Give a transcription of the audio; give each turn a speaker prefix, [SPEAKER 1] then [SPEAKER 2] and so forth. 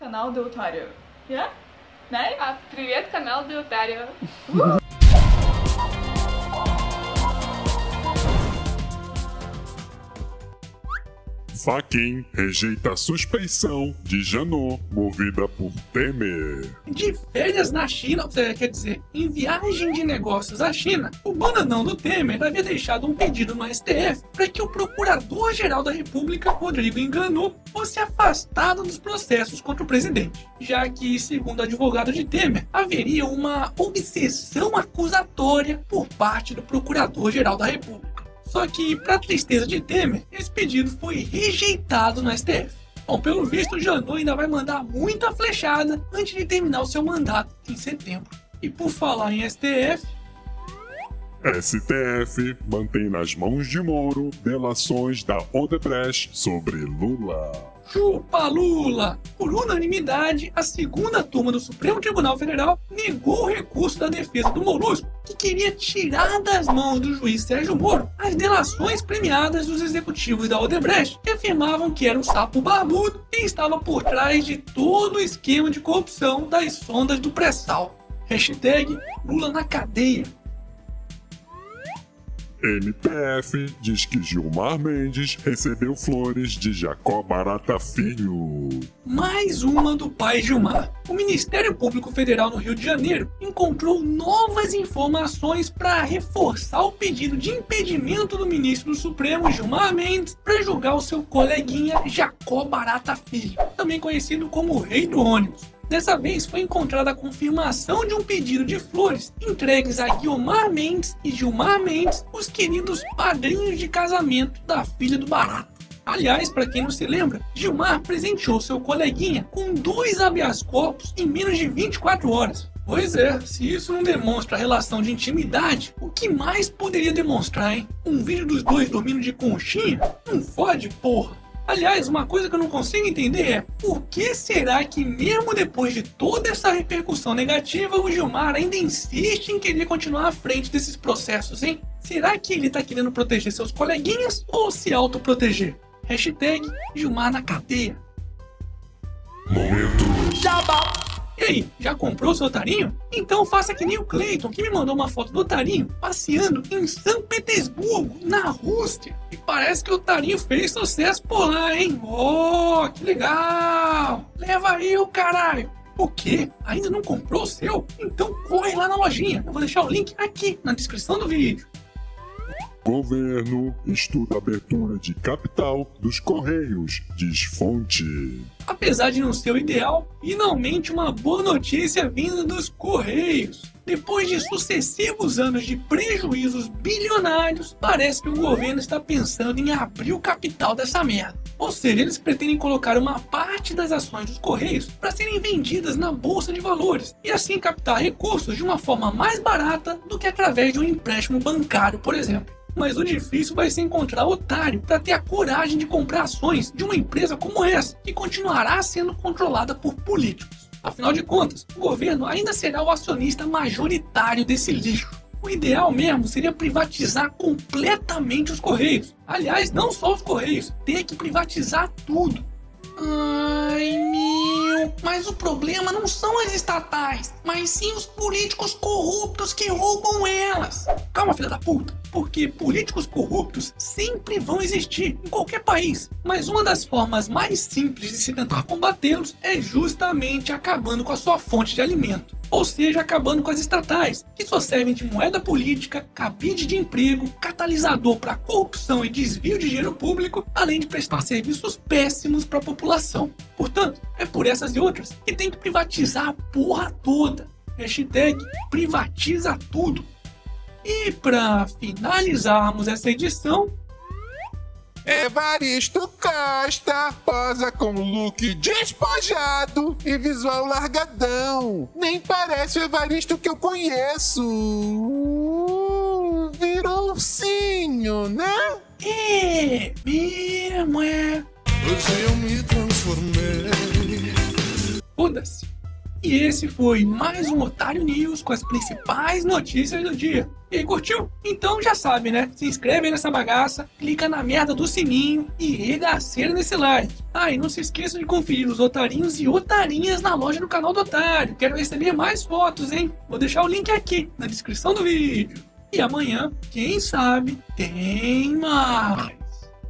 [SPEAKER 1] канал Деутарио. Я?
[SPEAKER 2] Да? Привет, канал Деутарио.
[SPEAKER 3] Faquin rejeita a suspeição de Janot, movida por Temer.
[SPEAKER 4] De férias na China, quer dizer, em viagem de negócios à China, o bananão do Temer havia deixado um pedido no STF para que o Procurador-Geral da República, Rodrigo Enganou, fosse afastado dos processos contra o presidente, já que, segundo o advogado de Temer, haveria uma obsessão acusatória por parte do Procurador-Geral da República. Só que, para tristeza de Temer, esse pedido foi rejeitado no STF. Bom, pelo visto, o Janot ainda vai mandar muita flechada antes de terminar o seu mandato em setembro. E por falar em STF,
[SPEAKER 3] STF mantém nas mãos de Moro delações da Odebrecht sobre Lula.
[SPEAKER 4] chupa Lula! Por unanimidade, a segunda turma do Supremo Tribunal Federal negou o recurso da defesa do Molusco, que queria tirar das mãos do juiz Sérgio Moro as delações premiadas dos executivos da Odebrecht, que afirmavam que era um sapo barbudo e estava por trás de todo o esquema de corrupção das sondas do pré-sal. Hashtag Lula na cadeia.
[SPEAKER 3] MPF diz que Gilmar Mendes recebeu flores de Jacó Barata Filho.
[SPEAKER 4] Mais uma do pai Gilmar. O Ministério Público Federal no Rio de Janeiro encontrou novas informações para reforçar o pedido de impedimento do ministro do Supremo Gilmar Mendes para julgar o seu coleguinha Jacó Barata Filho, também conhecido como o Rei do Ônibus. Dessa vez foi encontrada a confirmação de um pedido de flores entregues a Guilmar Mendes e Gilmar Mendes, os queridos padrinhos de casamento da filha do Barato. Aliás, para quem não se lembra, Gilmar presenteou seu coleguinha com dois habeas corpus em menos de 24 horas. Pois é, se isso não demonstra relação de intimidade, o que mais poderia demonstrar, hein? Um vídeo dos dois dormindo de conchinha? Não fode, porra! Aliás, uma coisa que eu não consigo entender é por que será que, mesmo depois de toda essa repercussão negativa, o Gilmar ainda insiste em querer continuar à frente desses processos, hein? Será que ele tá querendo proteger seus coleguinhas ou se autoproteger? Hashtag Gilmar na cadeia.
[SPEAKER 3] Momento!
[SPEAKER 4] E aí, já comprou seu otarinho? Então faça que nem o Clayton, que me mandou uma foto do otarinho passeando em São Petersburgo, na Rússia. E parece que o otarinho fez sucesso por lá, hein? Oh, que legal! Leva aí o caralho! O quê? Ainda não comprou o seu? Então corre lá na lojinha. Eu vou deixar o link aqui na descrição do vídeo.
[SPEAKER 3] Governo estuda abertura de capital dos Correios, diz fonte.
[SPEAKER 4] Apesar de não ser o ideal, finalmente uma boa notícia vinda dos Correios. Depois de sucessivos anos de prejuízos bilionários, parece que o governo está pensando em abrir o capital dessa merda. Ou seja, eles pretendem colocar uma parte das ações dos Correios para serem vendidas na bolsa de valores e assim captar recursos de uma forma mais barata do que através de um empréstimo bancário, por exemplo. Mas o difícil vai ser encontrar otário para ter a coragem de comprar ações de uma empresa como essa, que continuará sendo controlada por políticos. Afinal de contas, o governo ainda será o acionista majoritário desse lixo. O ideal mesmo seria privatizar completamente os Correios. Aliás, não só os Correios, ter que privatizar tudo. Ai, meu, mas o problema não são as estatais, mas sim os políticos corruptos que roubam elas. Calma, filha da puta, porque políticos corruptos sempre vão existir em qualquer país, mas uma das formas mais simples de se tentar combatê-los é justamente acabando com a sua fonte de alimento. Ou seja, acabando com as estatais, que só servem de moeda política, cabide de emprego, catalisador para corrupção e desvio de dinheiro público, além de prestar serviços péssimos para a população. Portanto, é por essas e outras que tem que privatizar a porra toda. Hashtag privatiza tudo. E para finalizarmos essa edição,
[SPEAKER 5] Evaristo Costa posa com look despojado e visual largadão. Nem parece o Evaristo que eu conheço. Uh, virou ursinho, né?
[SPEAKER 4] é mesmo é.
[SPEAKER 5] Hoje eu me transformei.
[SPEAKER 4] Foda-se. E esse foi mais um Otário News com as principais notícias do dia. E aí, curtiu? Então já sabe, né? Se inscreve nessa bagaça, clica na merda do sininho e regaceira nesse like. Ah, e não se esqueça de conferir os otarinhos e otarinhas na loja do canal do Otário. Quero receber mais fotos, hein? Vou deixar o link aqui na descrição do vídeo. E amanhã, quem sabe, tem mais.